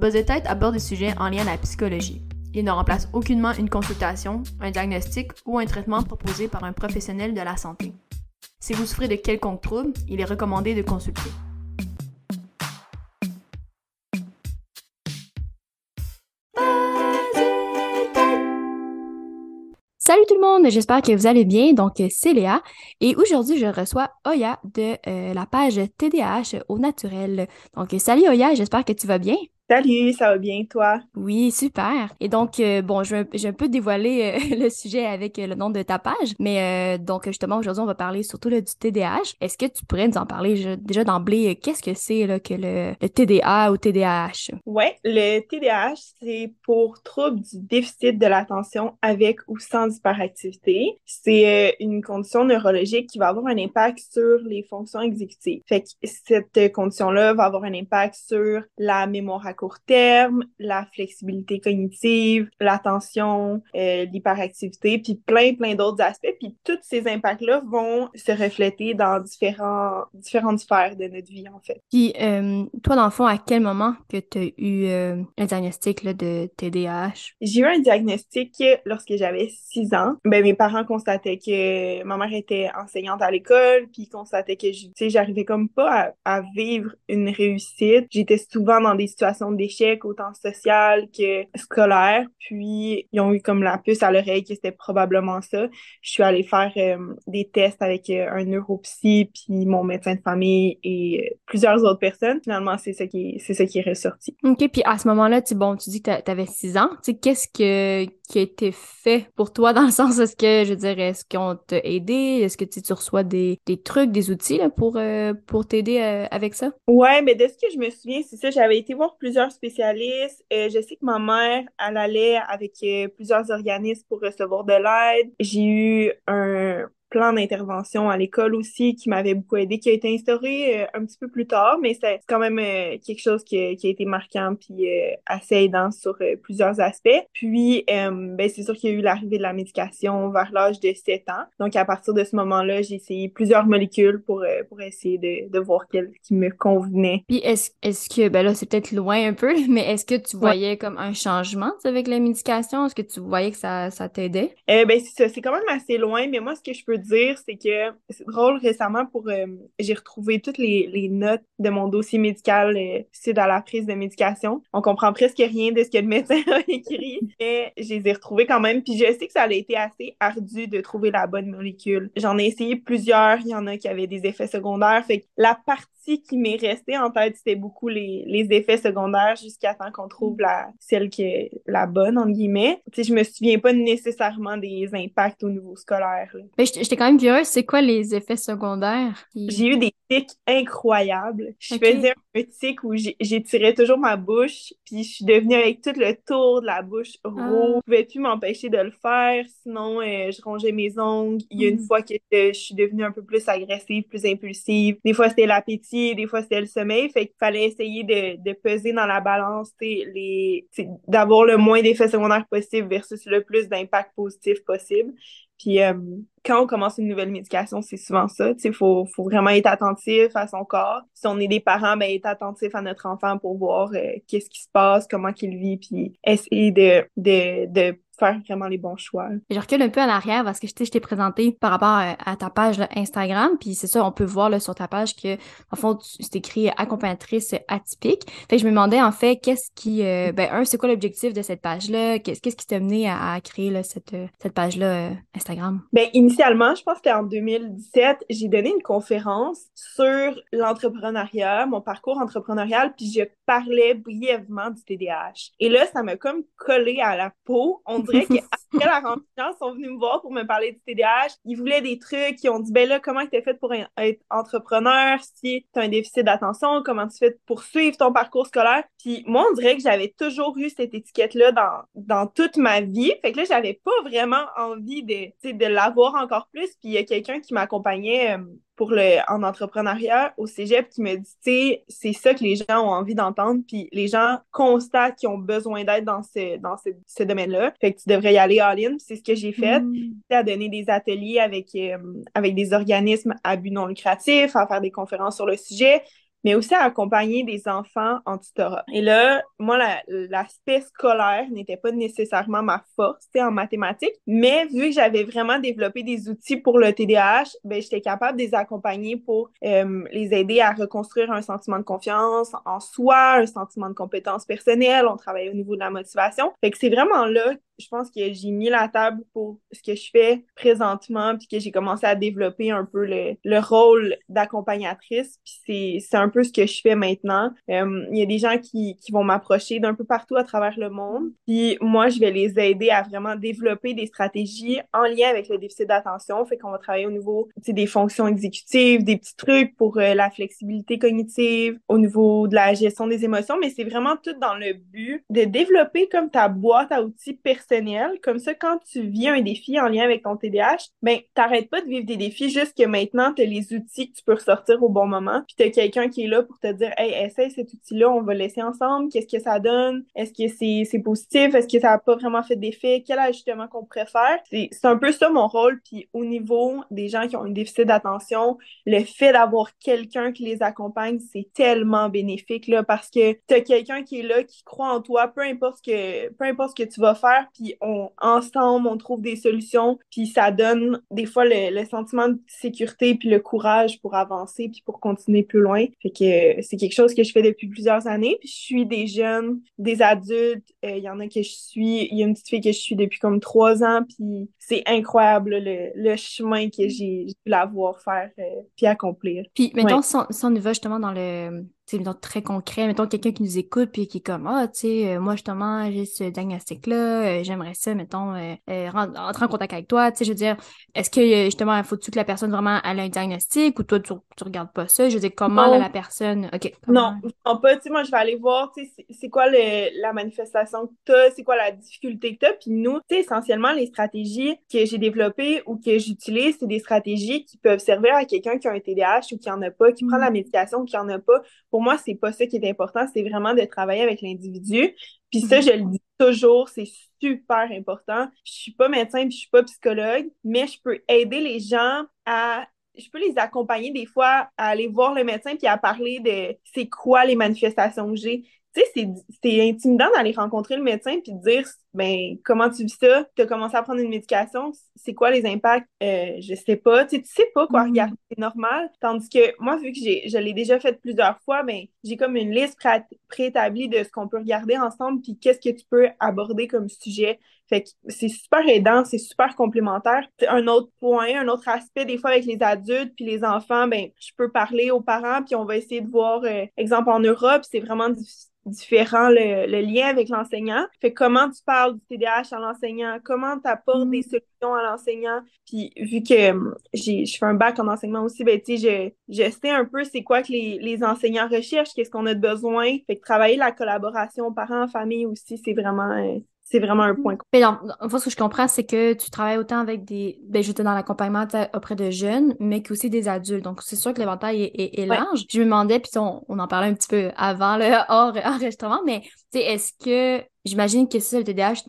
Buzz tête aborde des sujets en lien à la psychologie. Il ne remplace aucunement une consultation, un diagnostic ou un traitement proposé par un professionnel de la santé. Si vous souffrez de quelconque trouble, il est recommandé de consulter. Salut tout le monde, j'espère que vous allez bien. Donc, c'est Léa et aujourd'hui, je reçois Oya de euh, la page TDAH au naturel. Donc, salut Oya, j'espère que tu vas bien. Salut, ça va bien, toi? Oui, super. Et donc, euh, bon, je vais, un peu dévoiler euh, le sujet avec euh, le nom de ta page, mais donc, justement, aujourd'hui, on va parler surtout du TDAH. Est-ce que tu pourrais nous en parler déjà d'emblée? Qu'est-ce que c'est que le, le, TDA ou TDAH? Oui, le TDAH, c'est pour trouble du déficit de l'attention avec ou sans hyperactivité. C'est une condition neurologique qui va avoir un impact sur les fonctions exécutives. Fait que cette condition-là va avoir un impact sur la mémoire à court terme, la flexibilité cognitive, l'attention, euh, l'hyperactivité, puis plein, plein d'autres aspects. Puis tous ces impacts-là vont se refléter dans différents, différentes sphères de notre vie, en fait. Puis euh, toi, dans le fond, à quel moment que tu as eu euh, un diagnostic là, de TDAH? J'ai eu un diagnostic lorsque j'avais 6 ans. Ben, mes parents constataient que ma mère était enseignante à l'école, puis constataient que, j'arrivais comme pas à, à vivre une réussite. J'étais souvent dans des situations d'échec, autant social que scolaire. Puis, ils ont eu comme la puce à l'oreille que c'était probablement ça. Je suis allée faire euh, des tests avec euh, un neuropsy, puis mon médecin de famille et euh, plusieurs autres personnes. Finalement, c'est ça qui est, c'est ça qui est ressorti. OK, puis à ce moment-là, tu, bon, tu dis que tu avais six ans. Tu sais, qu'est-ce que, qui a été fait pour toi dans le sens, est-ce que, je dirais, est-ce qu'on t'a aidé? Est-ce que tu, tu reçois des, des trucs, des outils là, pour, pour t'aider avec ça? Ouais, mais de ce que je me souviens, c'est ça, j'avais été voir plusieurs spécialistes. Euh, je sais que ma mère, elle allait avec euh, plusieurs organismes pour recevoir de l'aide. J'ai eu un plan d'intervention à l'école aussi qui m'avait beaucoup aidé, qui a été instauré euh, un petit peu plus tard, mais c'est quand même euh, quelque chose qui, a été marquant puis euh, assez aidant sur plusieurs aspects. Puis, ben, c'est sûr qu'il y a eu l'arrivée de la médication vers l'âge de 7 ans. Donc, à partir de ce moment-là, j'ai essayé plusieurs molécules pour, pour essayer de, de voir quelle qui me convenait. Puis, est-ce est que, ben là, c'est peut-être loin un peu, mais est-ce que tu voyais comme un changement avec la médication? Est-ce que tu voyais que ça, ça t'aidait? ben, c'est ça. C'est quand même assez loin, mais moi, ce que je peux dire, c'est que c'est drôle récemment pour euh, j'ai retrouvé toutes les, notes de mon dossier médical euh, suite à la prise de médication. On comprend presque rien de ce que le médecin a écrit, mais je les ai retrouvées quand même. Puis je sais que ça a été assez ardu de trouver la bonne molécule. J'en ai essayé plusieurs. Il y en a qui avaient des effets secondaires. Fait que la partie qui m'est restée en tête, c'était beaucoup les, les effets secondaires jusqu'à temps qu'on trouve la celle qui est la bonne entre guillemets. Tu sais, je me souviens pas nécessairement des impacts au niveau scolaire. Mais j'étais quand même curieuse, c'est quoi les effets secondaires? J'ai eu des tics incroyables. Je faisais un tic où j'étirais toujours ma bouche, puis je suis devenue avec tout le tour de la bouche ah. rouge. Je pouvais plus m'empêcher de le faire, sinon euh, je rongeais mes ongles. Il y a une mm. fois que je suis devenue un peu plus agressive, plus impulsive. Des fois c'était l'appétit, des fois c'était le sommeil, fait qu'il fallait essayer de, de, peser dans la balance les d'avoir le moins d'effets secondaires possible versus le plus d'impact positif possible. Puis euh, quand on commence une nouvelle médication, c'est souvent ça. Il faut, faut vraiment être attentif à son corps. Si on est des parents, ben, être attentif à notre enfant pour voir euh, qu'est-ce qui se passe, comment qu'il vit, puis essayer de, de, de faire vraiment les bons choix. Je recule un peu en arrière parce que je t'ai présenté par rapport à, ta page Instagram, puis c'est ça, on peut voir là, sur ta page que, en fond, c'est écrit accompagnatrice atypique. Fait que je me demandais, en fait, qu'est-ce qui, euh, ben, un, c'est quoi l'objectif de cette page-là? Qu'est-ce qui t'a mené à, créer là, cette, cette page-là euh, Instagram? Ben, initialement, je pense que c'était en 2017, j'ai donné une conférence sur l'entrepreneuriat, mon parcours entrepreneurial, puis je parlais brièvement du TDAH. Et là, ça m'a comme collé à la peau. On dirait qu'après la rencontre, ils sont venus me voir pour me parler du TDAH. Ils voulaient des trucs, ils ont dit, ben là, comment tu es fait pour être entrepreneur? Si tu as un déficit d'attention? Comment tu fais pour suivre ton parcours scolaire? Puis moi, on dirait que j'avais toujours eu cette étiquette-là dans, dans toute ma vie. Fait que là, j'avais pas vraiment envie de, de l'avoir encore plus. Puis il y a quelqu'un qui m'accompagnait euh, pour le, en entrepreneuriat au cégep qui me dit, tu sais, c'est ça que les gens ont envie d'entendre, puis les gens constatent qu'ils ont besoin d'aide dans ce, dans ce, ce domaine-là. Fait que tu devrais y aller all-in. C'est ce que j'ai fait. Mm. à donner des ateliers avec, euh, avec des organismes à but non lucratif, à faire des conférences sur le sujet. Mais aussi à accompagner des enfants en tutorat. Et là, moi, l'aspect scolaire n'était pas nécessairement ma force en mathématiques, mais vu que j'avais vraiment développé des outils pour le TDAH, ben, j'étais capable de les accompagner pour euh, les aider à reconstruire un sentiment de confiance en soi, un sentiment de compétence personnelle. On travaille au niveau de la motivation. Fait que c'est vraiment là je pense que j'ai mis la table pour ce que je fais présentement, puis que j'ai commencé à développer un peu le, le rôle d'accompagnatrice. Puis c'est un peu ce que je fais maintenant. Euh, il y a des gens qui, qui vont m'approcher d'un peu partout à travers le monde. Puis moi, je vais les aider à vraiment développer des stratégies en lien avec le déficit d'attention. Fait qu'on va travailler au niveau des fonctions exécutives, des petits trucs pour euh, la flexibilité cognitive, au niveau de la gestion des émotions, mais c'est vraiment tout dans le but de développer comme ta boîte à outils personnelle comme ça, quand tu vis un défi en lien avec ton TDAH, ben, t'arrêtes pas de vivre des défis, juste que maintenant, tu as les outils que tu peux ressortir au bon moment. Puis tu as quelqu'un qui est là pour te dire, hey, essaye cet outil-là, on va le laisser ensemble. Qu'est-ce que ça donne? Est-ce que c'est positif? Est-ce que ça n'a pas vraiment fait d'effet? Quel ajustement qu'on pourrait faire? C'est un peu ça mon rôle. Puis au niveau des gens qui ont un déficit d'attention, le fait d'avoir quelqu'un qui les accompagne, c'est tellement bénéfique là, parce que tu as quelqu'un qui est là, qui croit en toi, peu importe que, peu importe ce que tu vas faire, puis on, ensemble, on trouve des solutions, puis ça donne des fois le, sentiment de sécurité, puis le courage pour avancer, puis pour continuer plus loin. Fait que c'est quelque chose que je fais depuis plusieurs années, puis je suis des jeunes, des adultes, euh, il y en a que je suis, il y a une petite fille que je suis depuis comme trois ans, puis c'est incroyable le, chemin que j'ai pu la voir faire, euh, puis accomplir. Puis mettons, si, on, y va justement dans le c'est très concret. Mettons quelqu'un qui nous écoute puis qui est comme Ah, tu sais, euh, moi justement, j'ai ce diagnostic-là, euh, j'aimerais ça, mettons, euh, rentrer en contact avec toi. Tu sais, je veux dire, est-ce que justement, faut-tu que la personne vraiment ait un diagnostic ou toi, tu, tu regardes pas ça? Je veux dire, comment la personne? OK. Non, non, pas. Tu sais, moi, je vais aller voir, tu sais, c'est quoi la manifestation que tu as, c'est quoi la difficulté que tu as. Puis nous, tu sais, essentiellement, les stratégies que j'ai développées ou que j'utilise, c'est des stratégies qui peuvent servir à quelqu'un qui a un TDAH ou qui en a pas, qui prend la mm. médication ou qui en a pas. Pour moi, c'est pas ça qui est important, c'est vraiment de travailler avec l'individu. Puis ça, mm-hmm. je le dis toujours, c'est super important. Je suis pas médecin, puis je suis pas psychologue, mais je peux aider les gens à je peux les accompagner des fois à aller voir le médecin puis à parler de c'est quoi les manifestations que j'ai tu sais, c'est intimidant d'aller rencontrer le médecin puis de dire, ben, comment tu vis ça? Tu as commencé à prendre une médication, c'est quoi les impacts? Euh, je sais pas. Tu sais, tu sais pas quoi mm-hmm. regarder, c'est normal. Tandis que moi, vu que j'ai, je l'ai déjà fait plusieurs fois, ben, j'ai comme une liste préétablie de ce qu'on peut regarder ensemble puis qu'est-ce que tu peux aborder comme sujet. Fait que c'est super aidant, c'est super complémentaire. Un autre point, un autre aspect, des fois avec les adultes puis les enfants, ben, je peux parler aux parents puis on va essayer de voir, euh, exemple en Europe, c'est vraiment difficile différent le, lien avec l'enseignant. Fait comment tu parles du TDAH à l'enseignant, comment tu apportes des mm. solutions à l'enseignant? Puis vu que hum, j'ai je fais un bac en enseignement aussi, ben tu sais, je, je sais un peu c'est quoi que les, les enseignants recherchent, qu'est-ce qu'on a de besoin. Fait que travailler la collaboration parents-famille aussi, c'est vraiment euh, c'est vraiment un point. Mais non, en fait, ce que je comprends, c'est que tu travailles autant avec des. Ben, j'étais dans l'accompagnement auprès de jeunes, mais aussi des adultes. Donc, c'est sûr que l'éventail est, large. Je me demandais, puis on, on, en parlait un petit peu avant le hors enregistrement, mais est-ce que j'imagine que ça, le TDAH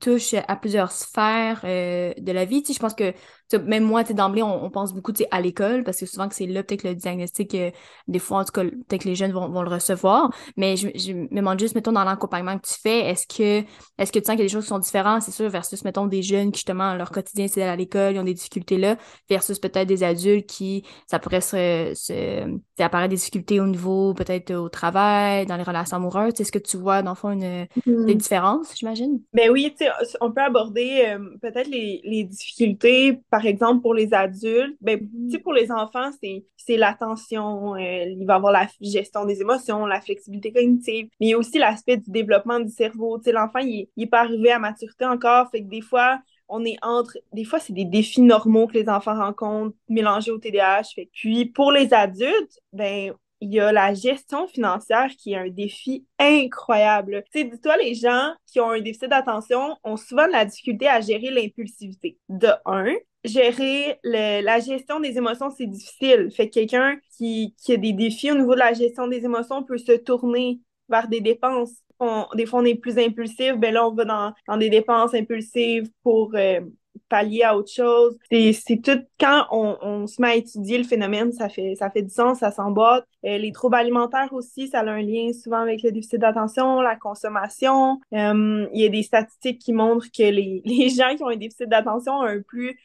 touche à plusieurs sphères euh, de la vie. Je pense que même moi, d'emblée, on, pense beaucoup à l'école, parce que souvent que c'est là peut-être le diagnostic, euh, des fois, en tout cas, peut-être que les jeunes vont, vont, le recevoir. Mais je, je, me demande juste, mettons, dans l'accompagnement que tu fais, est-ce que est-ce que tu sens qu'il y a des choses qui sont différentes, c'est sûr, versus, mettons, des jeunes qui, justement, leur quotidien, c'est à l'école, ils ont des difficultés là, versus peut-être des adultes qui, ça pourrait se, se apparaître des difficultés au niveau, peut-être au travail, dans les relations amoureuses. Est-ce que tu vois, dans le fond, une, mm-hmm. Des différences, j'imagine? Ben oui, tu sais, on peut aborder euh, peut-être les, les difficultés, par exemple, pour les adultes. Ben, tu sais, pour les enfants, c'est, l'attention, euh, il va avoir la gestion des émotions, la flexibilité cognitive, mais il y a aussi l'aspect du développement du cerveau. Tu sais, l'enfant, il, il est pas arrivé à maturité encore, fait que des fois, on est entre, des fois, c'est des défis normaux que les enfants rencontrent mélangés au TDAH. Fait. Puis pour les adultes, ben, il y a la gestion financière qui est un défi incroyable. Tu sais, dis-toi, les gens qui ont un déficit d'attention ont souvent de la difficulté à gérer l'impulsivité. De un, gérer la gestion des émotions, c'est difficile. Fait que quelqu'un qui, qui a des défis au niveau de la gestion des émotions peut se tourner vers des dépenses. des fois, on est plus impulsif, ben là, on va dans, dans des dépenses impulsives pour, euh, pallier à autre chose. C'est tout, quand on, on, se met à étudier le phénomène, ça fait, ça fait du sens, ça s'emboîte. Euh, les troubles alimentaires aussi, ça a un lien souvent avec le déficit d'attention, la consommation. Euh, il y a des statistiques qui montrent que les, les gens qui ont un déficit d'attention ont un plus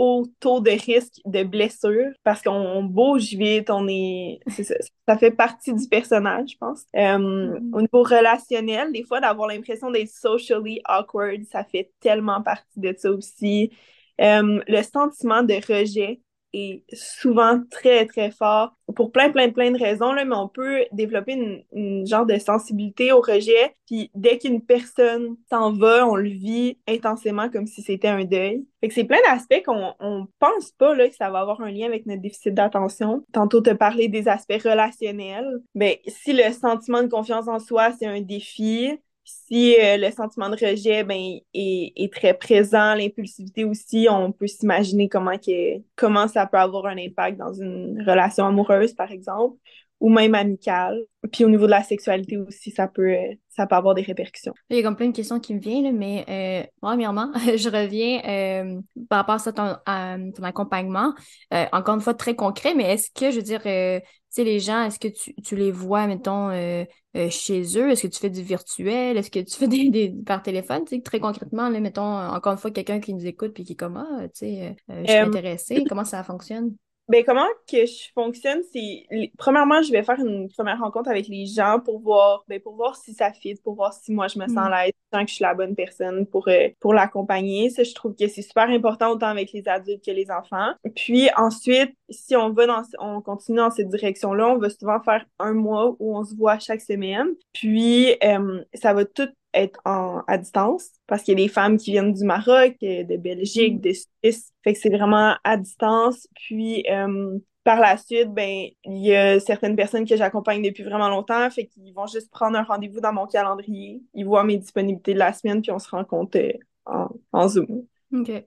haut taux de risque de blessure parce qu'on bouge vite, on est, ça, ça, fait partie du personnage, je pense. Euh, mm-hmm. Au niveau relationnel, des fois, d'avoir l'impression d'être socially awkward, ça fait tellement partie de ça aussi. Euh, le sentiment de rejet, est souvent très, très fort pour plein, plein, plein de raisons, là, mais on peut développer une, une genre de sensibilité au rejet. Puis dès qu'une personne s'en va, on le vit intensément comme si c'était un deuil. Fait que c'est plein d'aspects qu'on on pense pas là, que ça va avoir un lien avec notre déficit d'attention. Tantôt, te parler des aspects relationnels. Ben, si le sentiment de confiance en soi, c'est un défi, si euh, le sentiment de rejet ben, est, très présent, l'impulsivité aussi, on peut s'imaginer comment, comment ça peut avoir un impact dans une relation amoureuse, par exemple, ou même amicale. Puis au niveau de la sexualité aussi, ça peut, ça peut avoir des répercussions. Il y a comme plein de questions qui me viennent, mais euh, premièrement, je reviens euh, par rapport à, ton, à ton accompagnement. Euh, encore une fois, très concret, mais est-ce que, je veux dire, euh, tu sais, les gens, est-ce que tu, tu, les vois, mettons, euh, chez eux? Est-ce que tu fais du virtuel? Est-ce que tu fais des, des par téléphone? Tu sais, très concrètement, là, mettons, encore une fois, quelqu'un qui nous écoute puis qui est comme, ah, tu sais, je suis intéressée. Comment ça fonctionne? Ben, comment que je fonctionne, c'est premièrement, je vais faire une première rencontre avec les gens pour voir ben, pour voir si ça fit, pour voir si moi je me sens à l'aise, que je suis la bonne personne pour euh, pour l'accompagner. Ça, je trouve que c'est super important autant avec les adultes que les enfants. Puis ensuite, si on va dans on continue dans cette direction-là, on va souvent faire un mois où on se voit chaque semaine. Puis euh, ça va tout être en, à distance parce qu'il y a des femmes qui viennent du Maroc, euh, de Belgique, mm. de Suisse. Fait que c'est vraiment à distance. Puis euh, par la suite, ben il y a certaines personnes que j'accompagne depuis vraiment longtemps, fait qu'ils vont juste prendre un rendez-vous dans mon calendrier. Ils voient mes disponibilités de la semaine, puis on se rencontre euh, en, en Zoom.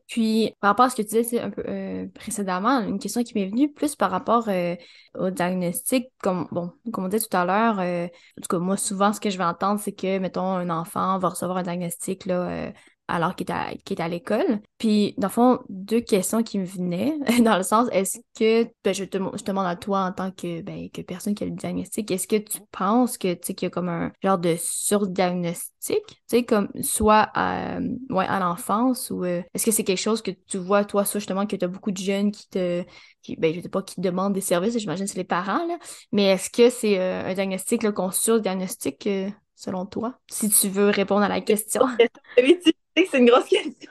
Puis, par rapport à ce que tu disais un peu euh, précédemment, une question qui m'est venue plus par rapport euh, au diagnostic. Comme, bon, comme on disait tout à l'heure, euh, en tout cas, moi, souvent, ce que je vais entendre, c'est que, mettons, un enfant va recevoir un diagnostic là, alors qu'il est à, l'école. Puis, dans le fond, deux questions qui me venaient, dans le sens, est-ce que, ben, je, te, je te demande à toi en tant que, ben, que personne qui a le diagnostic, est-ce que tu penses que, tu sais, qu'il y a comme un genre de surdiagnostic, tu sais, comme soit à, ouais, à l'enfance ou euh, est-ce que c'est quelque chose que tu vois, toi, soit justement, que tu as beaucoup de jeunes qui te, qui, ben, je sais pas, qui demandent des services, j'imagine c'est les parents, là, mais est-ce que c'est euh, un diagnostic, qu'on surdiagnostique, euh, selon toi, si tu veux répondre à la question? C'est une grosse question.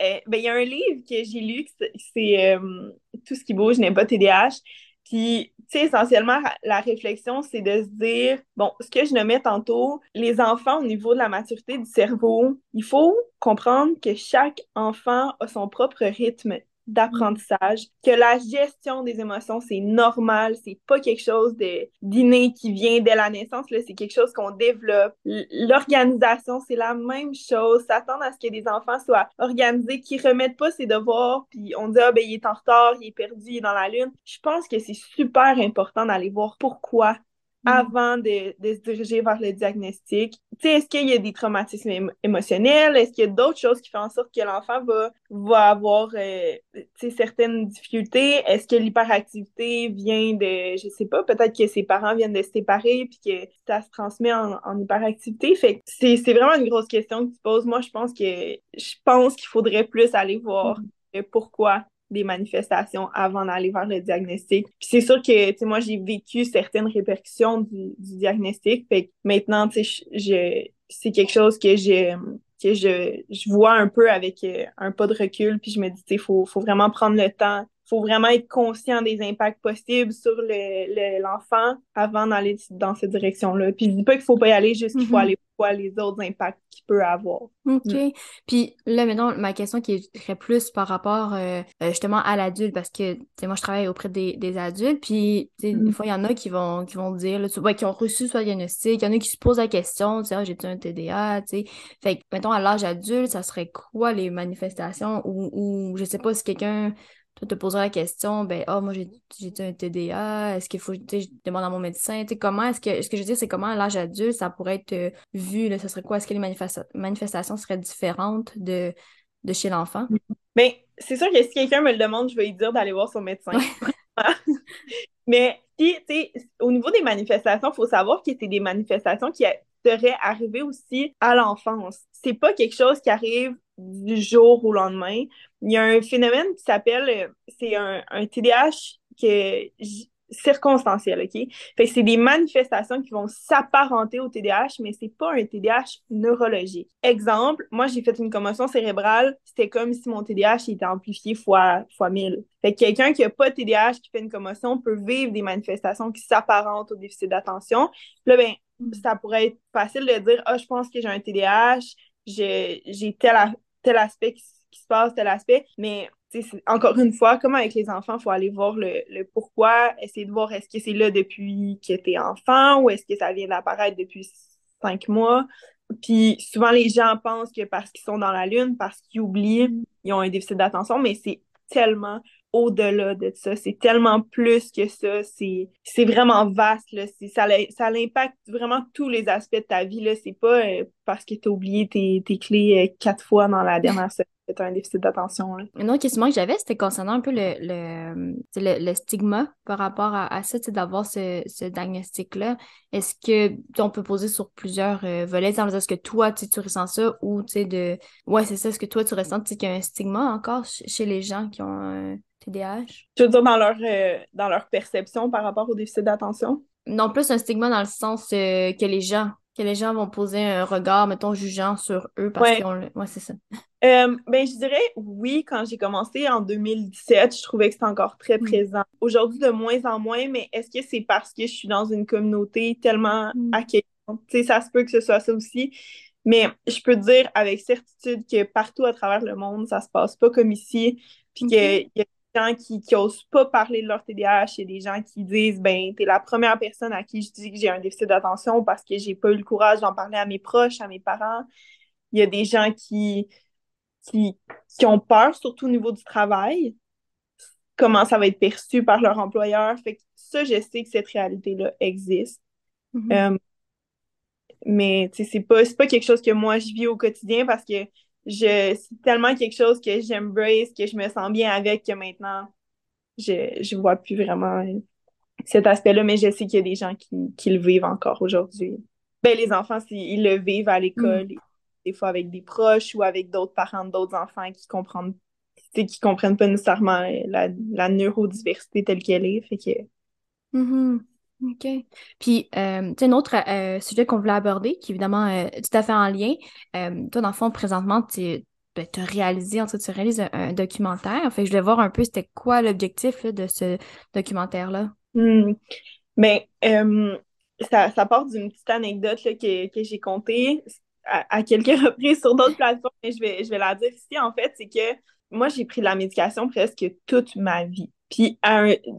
Euh, ben, il y a un livre que j'ai lu, c'est euh, Tout ce qui bouge n'est pas TDAH. Puis, tu sais, essentiellement, la réflexion, c'est de se dire, bon, ce que je nommais tantôt, les enfants au niveau de la maturité du cerveau, il faut comprendre que chaque enfant a son propre rythme d'apprentissage, que la gestion des émotions, c'est normal, c'est pas quelque chose d'inné qui vient dès la naissance, c'est quelque chose qu'on développe. L'organisation, c'est la même chose. S'attendre à ce que des enfants soient organisés, qui remettent pas ses devoirs, puis on dit, ah, ben, il est en retard, il est perdu, il est dans la lune. Je pense que c'est super important d'aller voir pourquoi Mm. avant de, de, se diriger vers le diagnostic. Tu sais, est-ce qu'il y a des traumatismes émotionnels? Est-ce qu'il y a d'autres choses qui font en sorte que l'enfant va, va avoir euh, certaines difficultés? Est-ce que l'hyperactivité vient de, je sais pas, peut-être que ses parents viennent de se séparer puis que ça se transmet en, en hyperactivité? Fait c'est vraiment une grosse question que tu poses. Moi, je pense que je pense qu'il faudrait plus aller voir mm. pourquoi des manifestations avant d'aller vers le diagnostic. Puis c'est sûr que, tu sais, moi, j'ai vécu certaines répercussions du, du diagnostic. Fait que maintenant, tu sais, je, c'est quelque chose que je, que je, je vois un peu avec euh, un pas de recul. Puis je me dis, tu sais, faut, faut vraiment prendre le temps faut vraiment être conscient des impacts possibles sur l'enfant le, avant d'aller dans cette direction-là. Puis je dis pas qu'il faut pas y aller, juste qu'il faut mm-hmm. aller voir les autres impacts qu'il peut avoir. OK. Mm. Puis là, maintenant, ma question qui est plus par rapport euh, euh, justement à l'adulte, parce que moi, je travaille auprès des, des adultes, puis des mm. fois, il y en a qui vont, qui vont dire, là, ouais, qui ont reçu soit diagnostic, il y en a qui se posent la question, tu sais, ah, j'ai-tu un TDA, tu sais. Fait que, mettons, à l'âge adulte, ça serait quoi les manifestations ou, ou je sais pas si quelqu'un toi, te poseras la question, ben, oh, moi, j'ai un TDA, est-ce qu'il faut, tu sais, je demande à mon médecin, tu sais, comment est-ce que, ce que je veux dire, c'est comment à l'âge adulte, ça pourrait être euh, vu, là, ce serait quoi? Est-ce que les manifestations seraient différentes de, de chez l'enfant? Mais c'est sûr que si quelqu'un me le demande, je vais lui dire d'aller voir son médecin. Mais tu sais, au niveau des manifestations, il faut savoir que c'est des manifestations qui seraient arrivées aussi à l'enfance. C'est pas quelque chose qui arrive du jour au lendemain. Il y a un phénomène qui s'appelle, euh, c'est un, un TDAH que circonstanciel, OK? Fait c'est des manifestations qui vont s'apparenter au TDAH, mais c'est pas un TDAH neurologique. Exemple, moi, j'ai fait une commotion cérébrale, c'était comme si mon TDAH était amplifié fois, fois 1000. Fait que quelqu'un qui a pas de TDAH, qui fait une commotion, peut vivre des manifestations qui s'apparentent au déficit d'attention. Là, ben, mm. ça pourrait être facile de dire, ah, oh, je pense que j'ai un TDAH, j'ai tel, tel aspect qui, qui se passe, tel aspect, mais encore une fois, comme avec les enfants, il faut aller voir le, pourquoi, essayer de voir est-ce que c'est là depuis que tu es enfant ou est-ce que ça vient d'apparaître depuis cinq mois. Puis souvent, les gens pensent que parce qu'ils sont dans la lune, parce qu'ils oublient, ils ont un déficit d'attention, mais c'est tellement au-delà de ça. C'est tellement plus que ça. C'est vraiment vaste. Là. Ça, ça impacte vraiment tous les aspects de ta vie. C'est pas euh, parce que tu as oublié tes, tes clés euh, quatre fois dans la dernière semaine c'est un déficit d'attention. Une autre question que j'avais, c'était concernant un peu le, le, le, stigma par rapport à, à ça, d'avoir ce, ce diagnostic-là. Est-ce que on peut poser sur plusieurs euh, volets, est-ce que toi, tu ressens ça ou de. Ouais, c'est ça, est-ce que toi, tu ressens qu'il y a un stigma encore chez les gens qui ont un TDAH? Tu veux dire dans leur, euh, dans leur perception par rapport au déficit d'attention? Non, plus un stigma dans le sens euh, que les gens que les gens vont poser un regard, mettons, jugeant sur eux parce ouais. qu'on Ouais, c'est ça. Euh, ben, je dirais oui, quand j'ai commencé en 2017, je trouvais que c'était encore très mm. présent. Aujourd'hui, de moins en moins, mais est-ce que c'est parce que je suis dans une communauté tellement mm. accueillante? Tu sais, ça se peut que ce soit ça aussi. Mais je peux dire avec certitude que partout à travers le monde, ça se passe pas comme ici. Puis qu'il y a gens qui n'osent pas parler de leur TDAH, il y a des gens qui disent ben t'es la première personne à qui je dis que j'ai un déficit d'attention parce que j'ai pas eu le courage d'en parler à mes proches, à mes parents. Il y a des gens qui, qui, qui ont peur, surtout au niveau du travail, comment ça va être perçu par leur employeur. Fait que ça, je sais que cette réalité-là existe. Mm-hmm. Euh, mais c'est pas, pas quelque chose que moi je vis au quotidien parce que je c'est tellement quelque chose que j'embrace, que je me sens bien avec que maintenant je je vois plus vraiment cet aspect-là, mais je sais qu'il y a des gens qui, qui le vivent encore aujourd'hui. Ben les enfants, ils le vivent à l'école, mm. des fois avec des proches ou avec d'autres parents d'autres enfants qui comprennent qui comprennent pas nécessairement la, la neurodiversité telle qu'elle est. Fait que mm-hmm. OK. Puis, euh, tu un autre euh, sujet qu'on voulait aborder, qui évidemment euh, tout à fait en lien. toi, dans le fond, présentement, tu ben, as réalisé, tu réalises un, documentaire. Fait je voulais voir un peu c'était quoi l'objectif de ce documentaire-là. Mais ben, ça, ça part d'une petite anecdote que, que j'ai contée à, à, quelques reprises sur d'autres plateformes, mais je vais, je vais la dire ici, en fait, c'est que moi, j'ai pris de la médication presque toute ma vie. Puis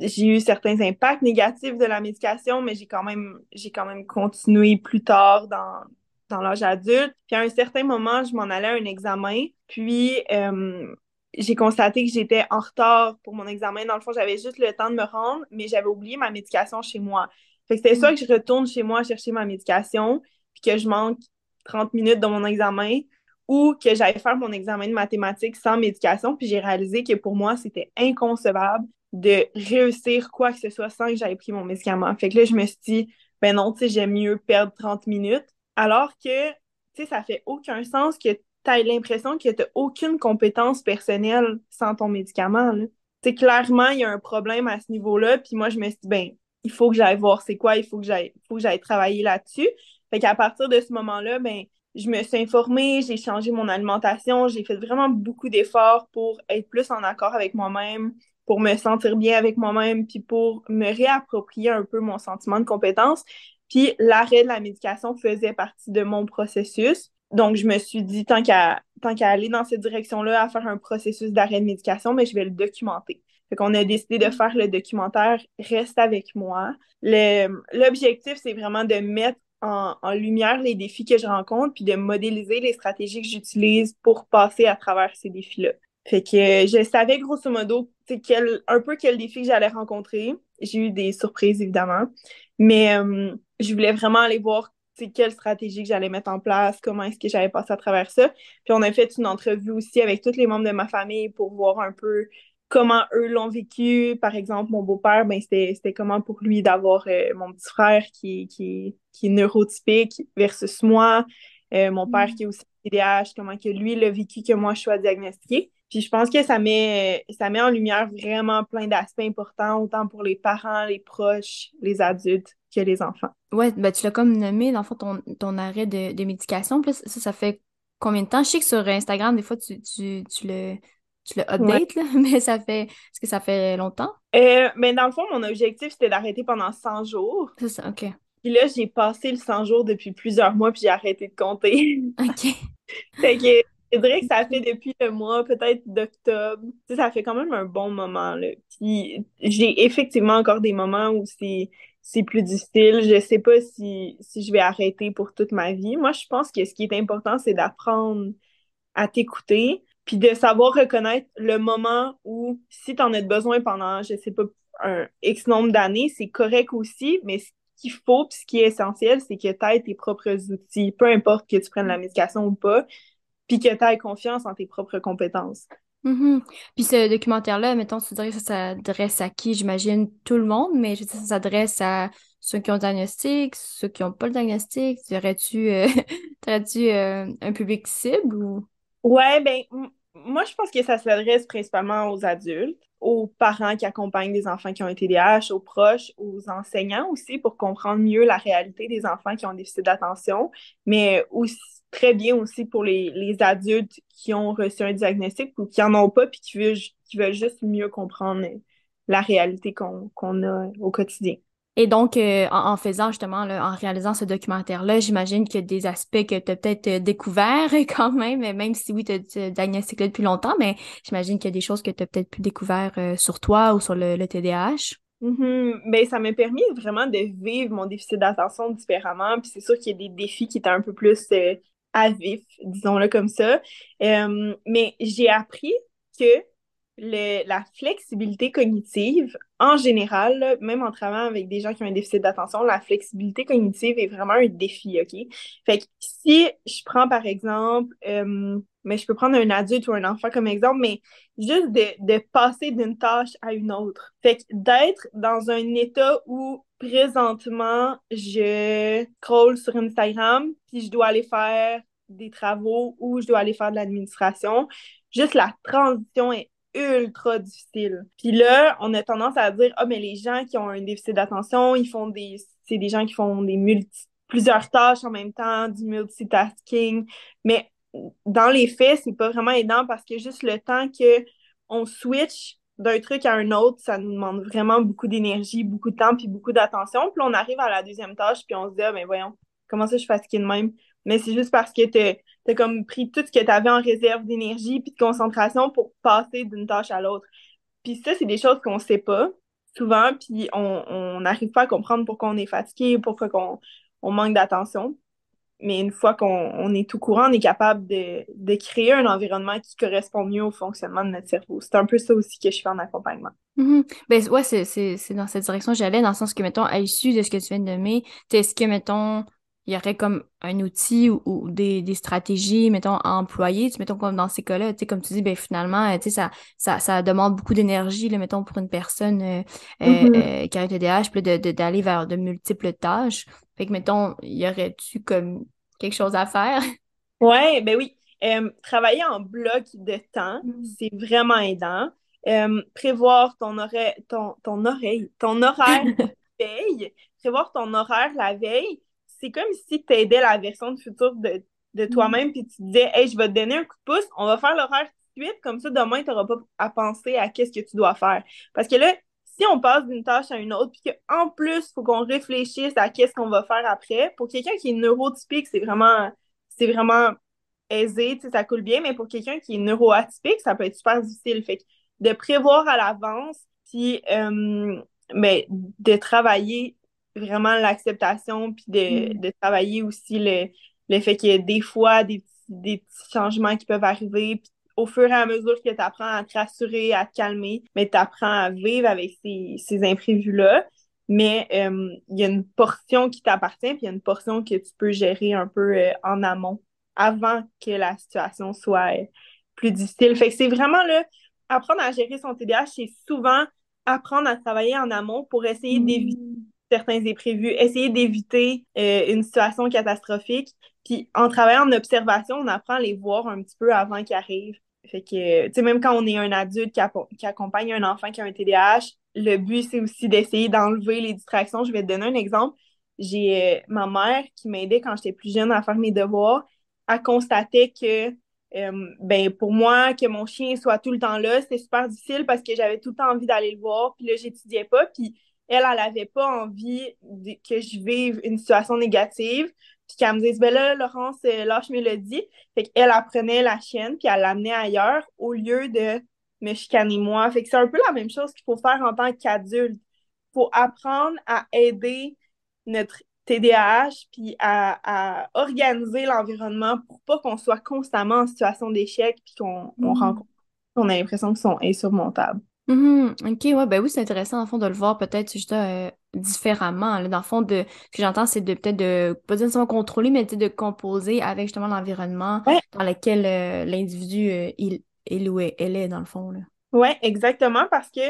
j'ai eu certains impacts négatifs de la médication, mais j'ai quand même j'ai quand même continué plus tard dans, dans l'âge adulte. Puis à un certain moment, je m'en allais à un examen, puis euh, j'ai constaté que j'étais en retard pour mon examen. Dans le fond, j'avais juste le temps de me rendre, mais j'avais oublié ma médication chez moi. Fait que c'était soit que je retourne chez moi chercher ma médication, puis que je manque 30 minutes dans mon examen, ou que j'allais faire mon examen de mathématiques sans médication, puis j'ai réalisé que pour moi, c'était inconcevable de réussir quoi que ce soit sans que j'aille pris mon médicament. Fait que là, je me suis dit, ben non, tu sais, j'aime mieux perdre 30 minutes. Alors que, tu sais, ça fait aucun sens que tu aies l'impression que tu aucune compétence personnelle sans ton médicament. Tu sais, clairement, il y a un problème à ce niveau-là. Puis moi, je me suis dit, ben, il faut que j'aille voir c'est quoi, il faut que j'aille, faut que j'aille travailler là-dessus. Fait qu'à partir de ce moment-là, ben, je me suis informée, j'ai changé mon alimentation, j'ai fait vraiment beaucoup d'efforts pour être plus en accord avec moi-même, pour me sentir bien avec moi-même, puis pour me réapproprier un peu mon sentiment de compétence. Puis l'arrêt de la médication faisait partie de mon processus. Donc, je me suis dit, tant qu'à qu'à aller dans cette direction-là, à faire un processus d'arrêt de médication, mais je vais le documenter. Fait qu'on a décidé de faire le documentaire Reste avec moi. L'objectif, c'est vraiment de mettre en, lumière les défis que je rencontre, puis de modéliser les stratégies que j'utilise pour passer à travers ces défis-là. Fait que je savais grosso modo quel, un peu quel défi que j'allais rencontrer. J'ai eu des surprises, évidemment. Mais euh, je voulais vraiment aller voir quelle stratégie que j'allais mettre en place, comment est-ce que j'allais passer à travers ça. Puis on a fait une entrevue aussi avec tous les membres de ma famille pour voir un peu comment eux l'ont vécu. Par exemple, mon beau-père, ben, c'était comment pour lui d'avoir euh, mon petit frère qui, qui, qui est neurotypique versus moi. Euh, mon père mm. qui est aussi TDAH, comment que lui l'a vécu que moi je sois diagnostiquée. Puis je pense que ça met, ça met en lumière vraiment plein d'aspects importants, autant pour les parents, les proches, les adultes que les enfants. Ouais, ben tu l'as comme nommé, dans le fond, ton, ton arrêt de, de médication. Puis ça, ça fait combien de temps? Je sais que sur Instagram, des fois, tu, tu, tu le tu le update, là, mais ça fait. Est-ce que ça fait longtemps? Euh, mais dans le fond, mon objectif, c'était d'arrêter pendant 100 jours. C'est ça, OK. Puis là, j'ai passé le 100 jours depuis plusieurs mois, puis j'ai arrêté de compter. OK. fait que je dirais que ça fait depuis le mois, peut-être d'octobre. Tu sais, ça fait quand même un bon moment, là. Puis j'ai effectivement encore des moments où c'est c'est plus difficile. Je sais pas si, si je vais arrêter pour toute ma vie. Moi, je pense que ce qui est important, c'est d'apprendre à t'écouter, puis de savoir reconnaître le moment où, si tu en as besoin pendant, je sais pas, un X nombre d'années, c'est correct aussi, mais ce qu'il faut, puis ce qui est essentiel, c'est que tu aies tes propres outils, peu importe que tu prennes la médication ou pas, puis que tu aies confiance en tes propres compétences. Mm-hmm. Puis ce documentaire-là, mettons, tu dirais que ça s'adresse à qui? J'imagine tout le monde, mais je dire, ça s'adresse à ceux qui ont le diagnostic, ceux qui n'ont pas le diagnostic. Aurais-tu euh, euh, un public cible ou? Ouais, ben, moi, je pense que ça s'adresse principalement aux adultes, aux parents qui accompagnent des enfants qui ont un TDAH, aux proches, aux enseignants aussi pour comprendre mieux la réalité des enfants qui ont des déficit d'attention, mais aussi très bien aussi pour les, les, adultes qui ont reçu un diagnostic ou qui en ont pas puis qui veulent, qui veulent juste mieux comprendre la réalité qu'on a au quotidien. Et donc, euh, en, faisant justement, en réalisant ce documentaire-là, j'imagine qu'il y a des aspects que tu as peut-être euh, découverts quand même, même si oui, tu as diagnostiqué depuis longtemps, mais j'imagine qu'il y a des choses que tu as peut-être plus découvert euh, sur toi ou sur le, TDAH. Mm-hmm. Ben, ça m'a permis vraiment de vivre mon déficit d'attention différemment. Puis c'est sûr qu'il y a des défis qui étaient un peu plus à vif, disons-le comme ça. Euh, mais j'ai appris que la flexibilité cognitive, en général, même en travaillant avec des gens qui ont un déficit d'attention, la flexibilité cognitive est vraiment un défi, OK? Fait que si je prends par exemple, euh, mais je peux prendre un adulte ou un enfant comme exemple, mais juste de, de passer d'une tâche à une autre. Fait que d'être dans un état où présentement, je scroll sur Instagram, puis je dois aller faire des travaux ou je dois aller faire de l'administration. Juste la transition est ultra difficile. Puis là, on a tendance à dire ah mais les gens qui ont un déficit d'attention, ils font des c'est des gens qui font des multi plusieurs tâches en même temps, du multitasking, mais dans les faits, c'est pas vraiment aidant parce que juste le temps que on switch d'un truc à un autre, ça nous demande vraiment beaucoup d'énergie, beaucoup de temps, puis beaucoup d'attention. Puis on arrive à la deuxième tâche, puis on se dit, ah, ben voyons, comment ça je suis fatiguée de même? Mais c'est juste parce que tu as, comme pris tout ce que tu avais en réserve d'énergie puis de concentration pour passer d'une tâche à l'autre. Puis ça, c'est des choses qu'on sait pas souvent, puis on n'arrive pas à comprendre pourquoi on est fatigué, pourquoi on, on manque d'attention. Mais une fois qu'on est tout courant, on est capable de, de, créer un environnement qui correspond mieux au fonctionnement de notre cerveau. C'est un peu ça aussi que je fais en accompagnement. Mm-hmm. Ben ouais, c'est dans cette direction que j'allais, dans le sens que, mettons, à l'issue de ce que tu viens de nommer, est-ce que, mettons, il y aurait comme un outil ou, des, des, stratégies, mettons, à employer, mettons, comme dans ces cas-là, tu sais, comme tu dis, ben finalement, tu sais, ça, ça, ça demande beaucoup d'énergie, mettons, pour une personne euh, euh, mm-hmm. euh, qui a un TDAH, puis d'aller de, vers de multiples tâches. Fait que, mettons, y aurait-tu comme quelque chose à faire? Ouais, ben oui. travailler en bloc de temps, mm. c'est vraiment aidant. prévoir ton oreille, ton, ton oreille, ton horaire de veille, prévoir ton horaire la veille, c'est comme si tu aidais la version de futur de, de mm. toi-même, puis tu disais, hey, je vais te donner un coup de pouce, on va faire l'horaire tout de suite, comme ça, demain, tu n'auras pas à penser à qu'est-ce que tu dois faire. Parce que là, si on passe d'une tâche à une autre, puis qu'en plus, il faut qu'on réfléchisse à qu'est-ce qu'on va faire après, pour quelqu'un qui est neurotypique, c'est vraiment, c'est vraiment aisé, ça coule bien, mais pour quelqu'un qui est neuroatypique, ça peut être super difficile. Fait que de prévoir à l'avance, puis euh, mais de travailler vraiment l'acceptation, puis de, mm. de, travailler aussi le, le fait qu'il y a des fois des, des petits changements qui peuvent arriver. Puis au fur et à mesure que tu apprends à te rassurer, à te calmer, mais tu apprends à vivre avec ces, ces imprévus-là. mais euh, il y a une portion qui t'appartient, puis il y a une portion que tu peux gérer un peu euh, en amont, avant que la situation soit euh, plus difficile. Fait que c'est vraiment là, apprendre à gérer son TDAH, c'est souvent apprendre à travailler en amont pour essayer d'éviter mmh. Certains imprévus, essayer d'éviter une situation catastrophique. Puis en travaillant en observation, on apprend à les voir un petit peu avant qu'ils arrivent. Fait que, tu sais, même quand on est un adulte qui, qui, accompagne un enfant qui a un TDAH, le but, c'est aussi d'essayer d'enlever les distractions. Je vais te donner un exemple. J'ai euh, ma mère qui m'aidait quand j'étais plus jeune à faire mes devoirs. Elle constatait que, euh, ben, pour moi, que mon chien soit tout le temps là, c'était super difficile parce que j'avais tout le temps envie d'aller le voir. Puis là, j'étudiais pas. Puis elle, elle n'avait pas envie que je vive une situation négative puis qu'elle me dise, ben là, Laurence, euh, lâche Mélodie. Fait qu'elle apprenait la chienne, puis elle l'amenait ailleurs au lieu de me chicaner moi. Fait que c'est un peu la même chose qu'il faut faire en tant qu'adulte. Il faut apprendre à aider notre TDAH, puis à, organiser l'environnement pour pas qu'on soit constamment en situation d'échec, puis qu'on on mm-hmm. rencontre, on a l'impression qu'ils sont insurmontables. Mm-hmm. OK, ouais, ben oui, c'est intéressant, en fond, de le voir peut-être juste euh, différemment. Dans le fond, de, ce que j'entends, c'est de peut-être de, pas nécessairement contrôler, mais de composer avec justement l'environnement dans lequel euh, l'individu, euh, il, il ou elle est, dans le fond. Là. Oui, exactement, parce que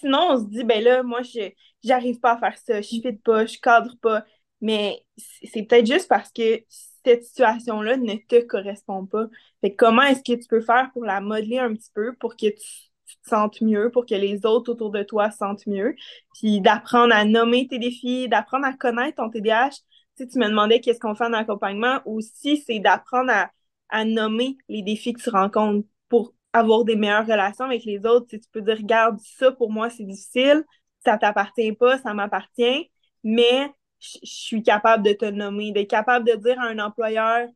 sinon, on se dit, ben là, moi, je j'arrive pas à faire ça, je fit pas, je cadre pas. Mais c'est peut-être juste parce que cette situation-là ne te correspond pas. Fait comment est-ce que tu peux faire pour la modeler un petit peu pour que tu sentes mieux, pour que les autres autour de toi se sentent mieux. Puis d'apprendre à nommer tes défis, d'apprendre à connaître ton TDAH. Si tu me demandais qu'est-ce qu'on fait en accompagnement, aussi, c'est d'apprendre à, à nommer les défis que tu rencontres pour avoir des meilleures relations avec les autres. Si tu peux dire, regarde, ça pour moi, c'est difficile, ça t'appartient pas, ça m'appartient, mais je suis capable de te nommer, d'être capable de dire à un employeur,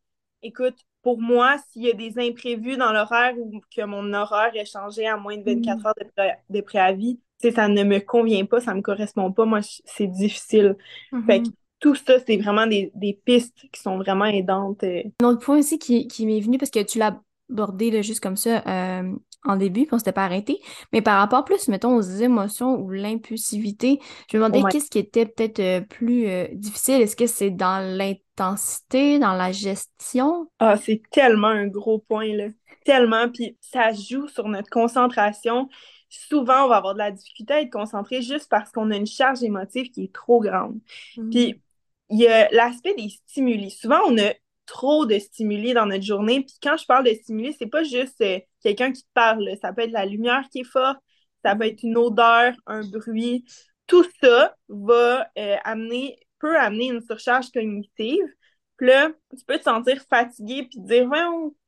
écoute, pour moi, s'il y a des imprévus dans l'horaire ou que mon horaire est changé à moins de 24 mm. heures de, préavis, ça ne me convient pas, ça ne me correspond pas, moi, c'est difficile. Mm-hmm. Fait que tout ça, c'est vraiment des, pistes qui sont vraiment aidantes. Euh. Un autre point aussi qui, m'est venu, parce que tu l'as abordé juste comme ça euh, en début, puis on s'était pas arrêté, mais par rapport plus, mettons, aux émotions ou l'impulsivité, je me demandais qu'est-ce qui était peut-être euh, plus difficile? Est-ce que c'est dans l'intérêt dans la gestion? Ah, c'est tellement un gros point, là. Tellement. Puis ça joue sur notre concentration. Souvent, on va avoir de la difficulté à être concentré juste parce qu'on a une charge émotive qui est trop grande. Mm. Puis il y a l'aspect des stimuli. Souvent, on a trop de stimuli dans notre journée. Puis quand je parle de stimuli, c'est pas juste euh, quelqu'un qui te parle. Ça peut être la lumière qui est forte, ça peut être une odeur, un bruit. Tout ça va euh, amener peut amener une surcharge cognitive. Puis là, tu peux te sentir fatigué puis te dire, ouais,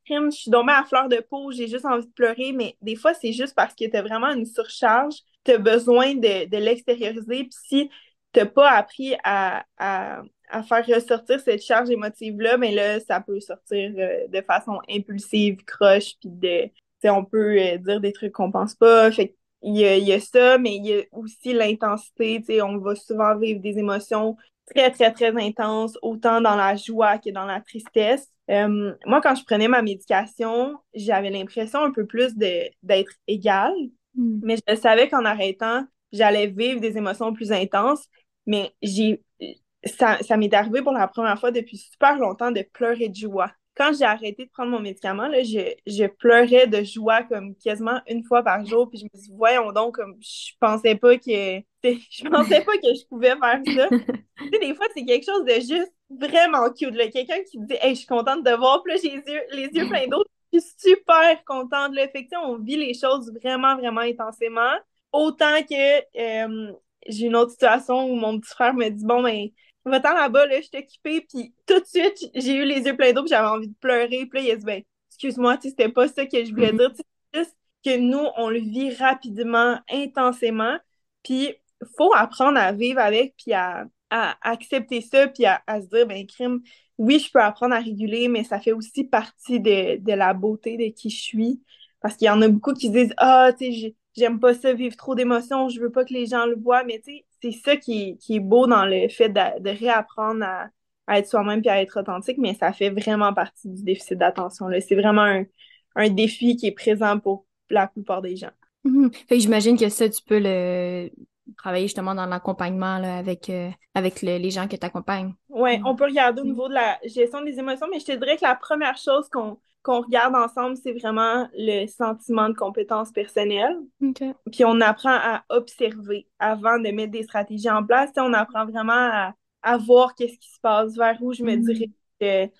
je suis tombée à fleur de peau, j'ai juste envie de pleurer, mais des fois, c'est juste parce que tu as vraiment une surcharge, tu as besoin de, de l'extérioriser. Puis si tu n'as pas appris à, à, à, faire ressortir cette charge émotive-là, mais ben là, ça peut sortir euh, de façon impulsive, croche, puis de, on peut euh, dire des trucs qu'on pense pas. Fait il y, a, il y a ça, mais il y a aussi l'intensité. On va souvent vivre des émotions très, très, très intense, autant dans la joie que dans la tristesse. Euh, moi, quand je prenais ma médication, j'avais l'impression un peu plus d'être égale, hmm. mais je savais qu'en arrêtant, j'allais vivre des émotions plus intenses, mais j'ai ça, ça m'est arrivé pour la première fois depuis super longtemps de pleurer de joie quand j'ai arrêté de prendre mon médicament, là, je, je, pleurais de joie comme quasiment une fois par jour. Puis je me dis, voyons donc, comme je pensais pas que je pensais pas que je pouvais faire ça. tu sais, des fois, c'est quelque chose de juste vraiment cute. Quelqu'un qui me dit Hey, je suis contente de voir, puis là, j'ai les yeux, les yeux pleins d'eau. Je suis super contente. Là. Fait on vit les choses vraiment, vraiment intensément. Autant que euh, j'ai une autre situation où mon petit frère me dit Bon, ben, va-t'en là-bas, là, je suis occupée, puis tout de suite, j'ai eu les yeux pleins d'eau, puis j'avais envie de pleurer, puis là, il a dit, ben, excuse-moi, tu c'était pas ça que je voulais mm-hmm. dire, c'est juste que nous, on le vit rapidement, intensément, puis faut apprendre à vivre avec, puis à, accepter ça, puis à, se dire, ben, crime, oui, je peux apprendre à réguler, mais ça fait aussi partie de, de la beauté de qui je suis, parce qu'il y en a beaucoup qui disent, ah, tu sais, j'aime pas ça, vivre trop d'émotions, je veux pas que les gens le voient, mais tu sais, c'est ça qui, est beau dans le fait de, réapprendre à, être soi-même et à être authentique, mais ça fait vraiment partie du déficit d'attention. C'est vraiment un, défi qui est présent pour la plupart des gens. Fait j'imagine que ça, tu peux le travailler justement dans l'accompagnement avec, euh, avec les gens qui t'accompagnent. Oui, on peut regarder au niveau de la gestion des émotions, mais je te dirais que la première chose qu'on qu'on regarde ensemble, c'est vraiment le sentiment de compétence personnelle. Puis on apprend à observer avant de mettre des stratégies en place. on apprend vraiment à, à voir qu'est-ce qui se passe, vers où je me mm. dirige.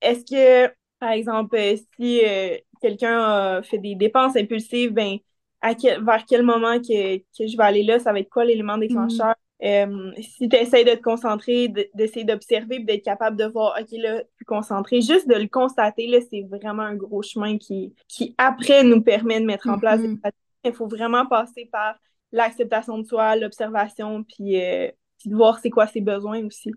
Est-ce que, par exemple, si euh, quelqu'un a fait des dépenses impulsives, ben, à vers quel moment que, que, je vais aller là, ça va être quoi l'élément déclencheur? Euh, si tu essaies de te concentrer, d'essayer d'observer, d'être capable de voir, OK, là, plus concentré, juste de le constater, là, c'est vraiment un gros chemin qui, qui après, nous permet de mettre en place des mm-hmm. pratiques. Il faut vraiment passer par l'acceptation de soi, l'observation, puis, euh, puis de voir c'est quoi ses besoins aussi.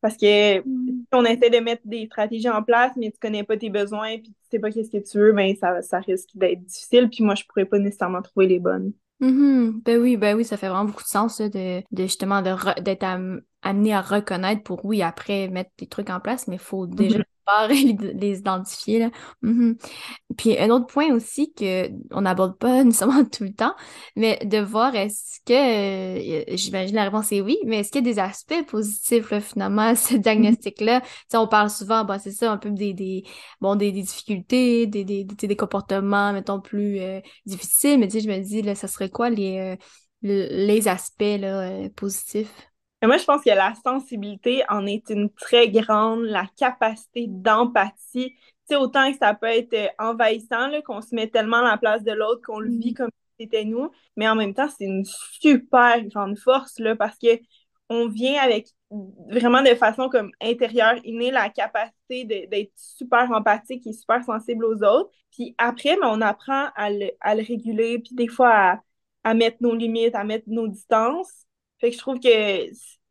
Parce que mm. si on essaie de mettre des stratégies en place, mais tu connais pas tes besoins, puis tu sais pas qu'est-ce que tu veux, ben ça, ça risque d'être difficile, puis moi, je pourrais pas nécessairement trouver les bonnes. Mm-hmm. Ben oui, ben oui, ça fait vraiment beaucoup de sens de, de justement d'être amené à reconnaître pour oui après mettre des trucs en place, mais faut déjà mm-hmm les, identifier. Là. Mm-hmm. Puis un autre point aussi que on n'aborde pas nécessairement tout le temps, mais de voir est-ce que, euh, j'imagine la réponse est oui, mais est-ce qu'il y a des aspects positifs finalement à ce diagnostic-là? on parle souvent, bah c'est ça, un peu des, des, bon, des, difficultés, des, des, des, comportements, mettons, plus euh, difficiles, mais je me dis, là, ça serait quoi les, euh, les aspects là, positifs? Moi, je pense que la sensibilité en est une très grande, la capacité d'empathie. Tu sais, autant que ça peut être euh, envahissant, qu'on se met tellement à la place de l'autre, qu'on le vit mm. comme si c'était nous, mais en même temps, c'est une super grande force, là, parce que on vient avec vraiment de façon comme intérieure, innée, la capacité d'être super empathique et super sensible aux autres. Puis après, mais ben, on apprend à le, à le réguler, puis des fois à, à mettre nos limites, à mettre nos distances. Fait que je trouve que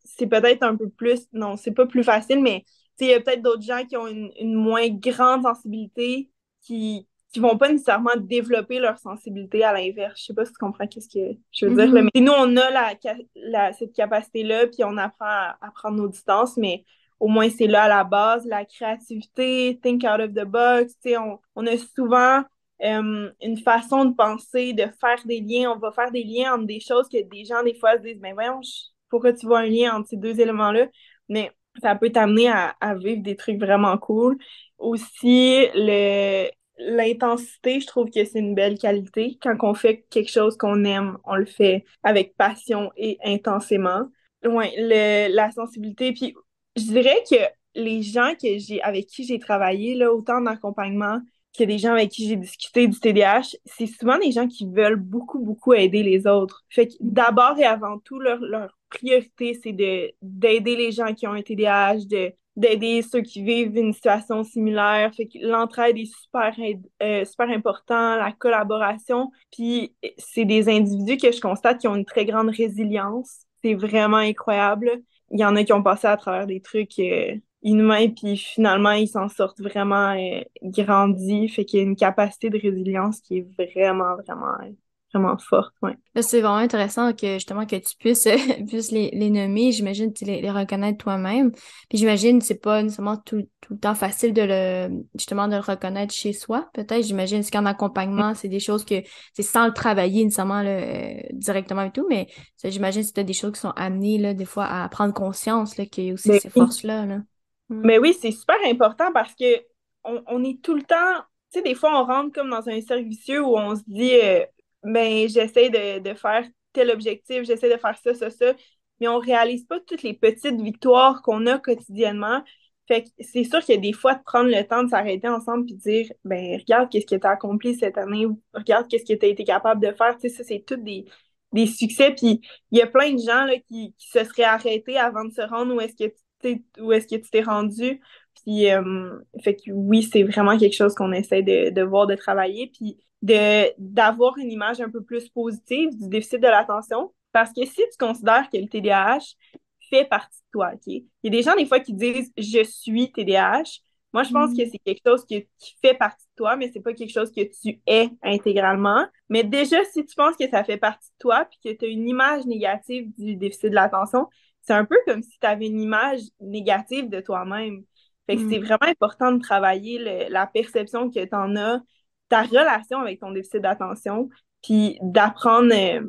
c'est peut-être un peu plus, non, c'est pas plus facile, mais il y a peut-être d'autres gens qui ont une, moins grande sensibilité qui, qui vont pas nécessairement développer leur sensibilité à l'inverse. Je sais pas si tu comprends qu'est-ce que je veux dire. Mm-hmm. Mais nous, on a la, cette capacité-là, puis on apprend à, prendre nos distances, mais au moins c'est là à la base. La créativité, think out of the box, on, on a souvent euh, une façon de penser, de faire des liens. On va faire des liens entre des choses que des gens, des fois, se disent, mais voyons, pourquoi tu vois un lien entre ces deux éléments-là? Mais ça peut t'amener à, vivre des trucs vraiment cool. Aussi, le, l'intensité, je trouve que c'est une belle qualité. Quand on fait quelque chose qu'on aime, on le fait avec passion et intensément. Ouais, la sensibilité. Puis, je dirais que les gens que j'ai, avec qui j'ai travaillé, là, autant d'accompagnement que des gens avec qui j'ai discuté du TDAH, c'est souvent des gens qui veulent beaucoup, beaucoup aider les autres. Fait que d'abord et avant tout, leur, priorité, c'est de, d'aider les gens qui ont un TDAH, de, d'aider ceux qui vivent une situation similaire. Fait que l'entraide est super, euh, super important, la collaboration. Puis c'est des individus que je constate qui ont une très grande résilience. C'est vraiment incroyable. Il y en a qui ont passé à travers des trucs euh, inhumains, puis finalement, ils s'en sortent vraiment euh, grandis. Fait qu'il y a une capacité de résilience qui est vraiment, vraiment vraiment forte, ouais. C'est vraiment intéressant que justement que tu puisses, puisses les, les nommer, j'imagine tu les, les reconnaître toi-même. Puis j'imagine c'est pas nécessairement tout, tout, le temps facile de le justement de le reconnaître chez soi, peut-être. J'imagine qu'en accompagnement, c'est des choses que c'est sans le travailler nécessairement là, euh, directement et tout, mais j'imagine que c'est des choses qui sont amenées là, des fois à prendre conscience qu'il y a aussi ces forces-là. Là. Mm. Mais oui, c'est super important parce que on, on est tout le temps tu sais, des fois, on rentre comme dans un cercle vicieux où on se dit, euh, ben, j'essaie de, de, faire tel objectif, j'essaie de faire ça, ça, ça, mais on réalise pas toutes les petites victoires qu'on a quotidiennement. Fait que c'est sûr qu'il y a des fois de prendre le temps de s'arrêter ensemble puis dire, ben, regarde qu'est-ce que tu as accompli cette année, regarde qu'est-ce que tu as été capable de faire. Tu sais, ça, c'est tout des, des succès. Puis il y a plein de gens là, qui, qui se seraient arrêtés avant de se rendre où est-ce que tu où est-ce que tu t'es rendu. Puis, euh, fait que oui, c'est vraiment quelque chose qu'on essaie de, de voir, de travailler. Puis, de d'avoir une image un peu plus positive du déficit de l'attention. Parce que si tu considères que le TDAH fait partie de toi, OK? Il y a des gens, des fois, qui disent « je suis TDAH ». Moi, je pense que mm. c'est quelque chose qui, qui fait partie de toi, mais c'est pas quelque chose que tu es intégralement. Mais déjà, si tu penses que ça fait partie de toi, puis que tu as une image négative du déficit de l'attention, c'est un peu comme si tu avais une image négative de toi-même. Fait que c'est mm. vraiment important de travailler la perception que tu en as, ta relation avec ton déficit d'attention, puis d'apprendre euh,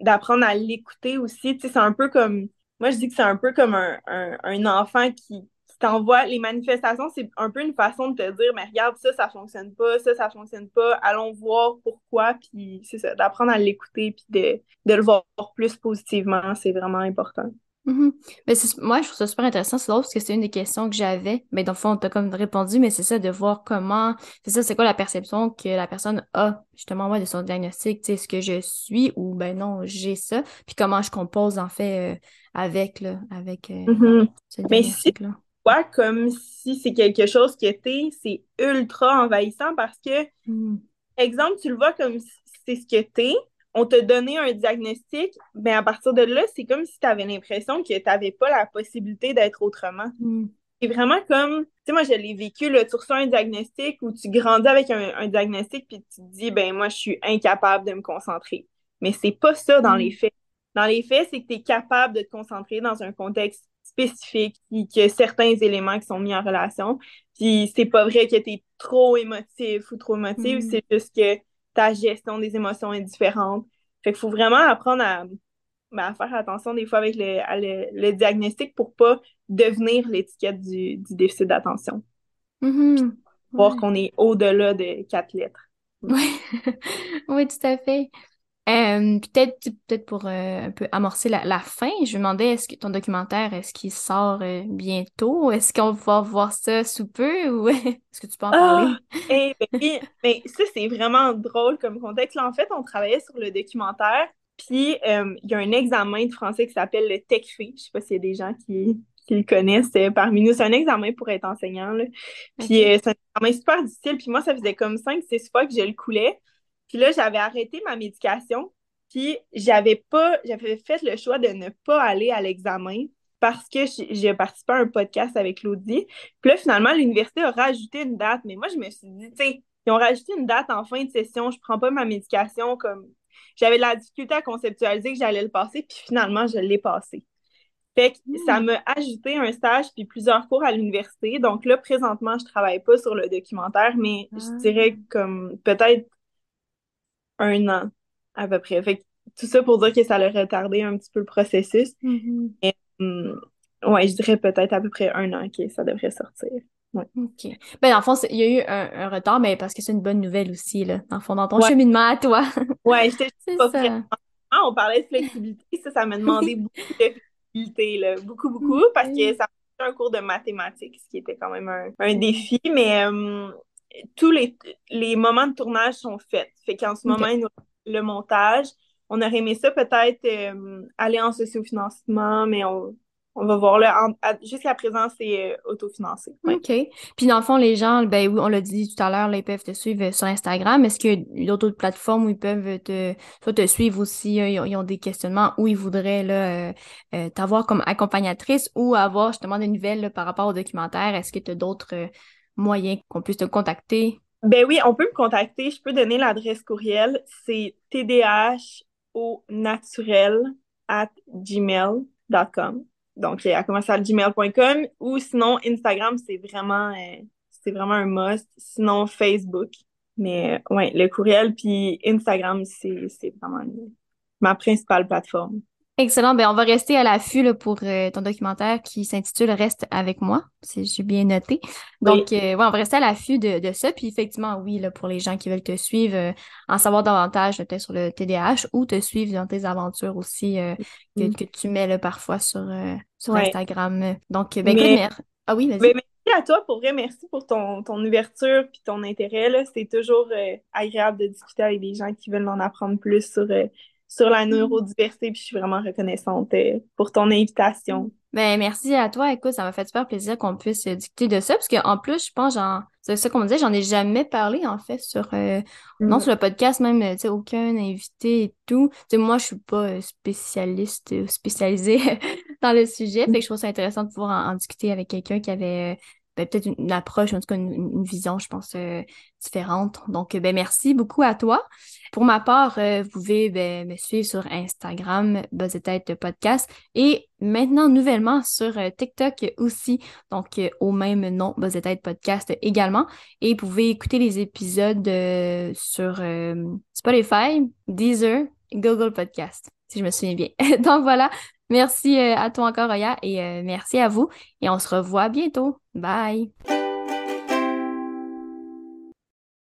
d'apprendre à l'écouter aussi. Tu sais, c'est un peu comme, moi je dis que c'est un peu comme un, un, un enfant qui, qui t'envoie les manifestations, c'est un peu une façon de te dire, mais regarde, ça, ça fonctionne pas, ça, ça fonctionne pas, allons voir pourquoi, puis c'est ça, d'apprendre à l'écouter, puis de, de le voir plus positivement, c'est vraiment important. Mhm. Mais c'est- moi, je trouve ça super intéressant. C'est drôle parce que c'est une des questions que j'avais. Mais dans le fond, tu as comme répondu, mais c'est ça, de voir comment, c'est ça, c'est quoi la perception que la personne a, justement, ouais, de son diagnostic. Tu sais, est-ce que je suis ou ben non, j'ai ça. Puis comment je compose, en fait, euh, avec, là, avec euh, Mhm. ce Mais si diagnostic-là. vois comme si c'est quelque chose que t'es, c'est ultra envahissant parce que, Mhm. exemple, tu le vois comme si c'est ce que t'es, on t'a donné un diagnostic, ben à partir de là, c'est comme si tu avais l'impression que tu n'avais pas la possibilité d'être autrement. Mhm. C'est vraiment comme, tu sais, moi, je l'ai vécu, là, tu reçois un diagnostic ou tu grandis avec un, un diagnostic puis tu te dis, ben moi, je suis incapable de me concentrer. Mais c'est pas ça dans les Mhm. faits. Dans les faits, c'est que tu es capable de te concentrer dans un contexte spécifique, puis que certains éléments qui sont mis en relation. Puis c'est pas vrai que tu es trop émotif ou trop émotif, Mhm. c'est juste que ta gestion des émotions est différente. Fait qu'il faut vraiment apprendre à, ben, à faire attention des fois avec le, à le, le diagnostic pour pas devenir l'étiquette du, du déficit d'attention. Mhm. Voir Ouais. qu'on est au-delà de quatre lettres. Ouais. Oui, tout à fait. Euh, peut-être peut-être pour euh, un peu amorcer la, la fin, je me demandais est-ce que ton documentaire, est-ce qu'il sort euh, bientôt? Est-ce qu'on va voir ça sous peu ou est-ce que tu peux en Ah! parler? Eh ben mais ça, c'est vraiment drôle comme contexte. Là, en fait, on travaillait sur le documentaire, puis il y a un examen de français qui s'appelle le TECFE. Je sais pas s'il y a des gens qui, qui le connaissent parmi nous. C'est un examen pour être enseignant, là. Puis c'est un examen super difficile. Puis moi, ça faisait comme 5-6 fois que je le coulais. Puis là, j'avais arrêté ma médication. Puis j'avais pas, j'avais fait le choix de ne pas aller à l'examen parce que j'ai participé à un podcast avec Claudie. Puis là, finalement, l'université a rajouté une date. Mais moi, je me suis dit, tu sais, ils ont rajouté une date en fin de session. Je prends pas ma médication comme. J'avais de la difficulté à conceptualiser que j'allais le passer. Puis finalement, je l'ai passé. Fait que ça Hmm. m'a ajouté un stage puis plusieurs cours à l'université. Donc là, présentement, je travaille pas sur le documentaire, mais je Ah. dirais comme peut-être un an à peu près. Fait que tout ça pour dire que ça a retardé un petit peu le processus. Mhm. Mais hum, ouais, je dirais peut-être à peu près un an que ça devrait sortir. Ouais. OK. Ben, dans le fond, il y a eu un, un retard, mais parce que c'est une bonne nouvelle aussi, là. Dans le fond, dans ton Ouais, cheminement à toi. ouais, j'étais pas ça. Ah, on parlait de flexibilité, ça, ça m'a demandé beaucoup de flexibilité, là. Beaucoup, beaucoup, parce que ça un cours de mathématiques, ce qui était quand même un, un défi, mais hum, tous les, les moments de tournage sont faits. Fait qu'en ce moment, il nous le montage. On aurait aimé ça peut-être euh, aller en sociofinancement, mais on, on va voir là. Jusqu'à présent, c'est euh, autofinancé. Ouais. OK. Puis dans le fond, les gens, ben oui, on l'a dit tout à l'heure, ils peuvent te suivre euh, sur Instagram. Est-ce qu'il y a d'autres plateformes où ils peuvent te, soit te suivre aussi, euh, ils ont, ils ont des questionnements où ils voudraient là, euh, t'avoir comme accompagnatrice ou avoir justement des nouvelles là, par rapport au documentaire? Est-ce que tu as d'autres euh, moyens qu'on puisse te contacter? Ben oui, on peut me contacter. Je peux donner l'adresse courriel. C'est tdh at gmail.com. Donc, à commercial gmail.com ou sinon, Instagram, c'est vraiment, euh, c'est vraiment un must. Sinon, Facebook. Mais euh, ouais, le courriel puis Instagram, c'est, vraiment ma principale plateforme. Excellent. Ben, on va rester à l'affût là, pour euh, ton documentaire qui s'intitule Reste avec moi, si j'ai bien noté. Donc, Oui. euh, ouais, on va rester à l'affût de, de ça. Puis effectivement, oui, là, pour les gens qui veulent te suivre, euh, en savoir davantage peut-être sur le TDAH ou te suivre dans tes aventures aussi euh, que, Mm. que tu mets là, parfois sur, sur Ouais. Instagram. Donc, ben écoute, Mais mer- Ah oui, vas-y. merci à toi, pour vrai, merci pour ton, ton ouverture puis ton intérêt. C'est toujours euh, agréable de discuter avec des gens qui veulent en apprendre plus sur, euh, sur la neurodiversité, puis je suis vraiment reconnaissante euh, pour ton invitation. Ben, merci à toi. Écoute, ça m'a fait super plaisir qu'on puisse euh, discuter de ça, parce qu'en plus, je pense, j'en, c'est ça qu'on me disait, j'en ai jamais parlé, en fait, sur, euh, non, Mm. sur le podcast, même, tu sais, aucun invité et tout. Tu sais, moi, je suis pas spécialiste, euh, spécialisée dans le sujet, fait que je trouve ça intéressant de pouvoir en, en discuter avec quelqu'un qui avait, ben, peut-être une, approche, en tout cas, une, vision, je pense, euh, différente. Donc, euh, ben, merci beaucoup à toi. Pour ma part, euh, vous pouvez ben, me suivre sur Instagram, Buzz Podcast, et maintenant nouvellement sur euh, TikTok aussi, donc euh, au même nom, Buzz et Tête Podcast également. Et vous pouvez écouter les épisodes sur Spotify, Deezer, Google Podcast. Si je me souviens bien. Donc voilà, merci à toi encore, Oya, et merci à vous. Et on se revoit bientôt. Bye!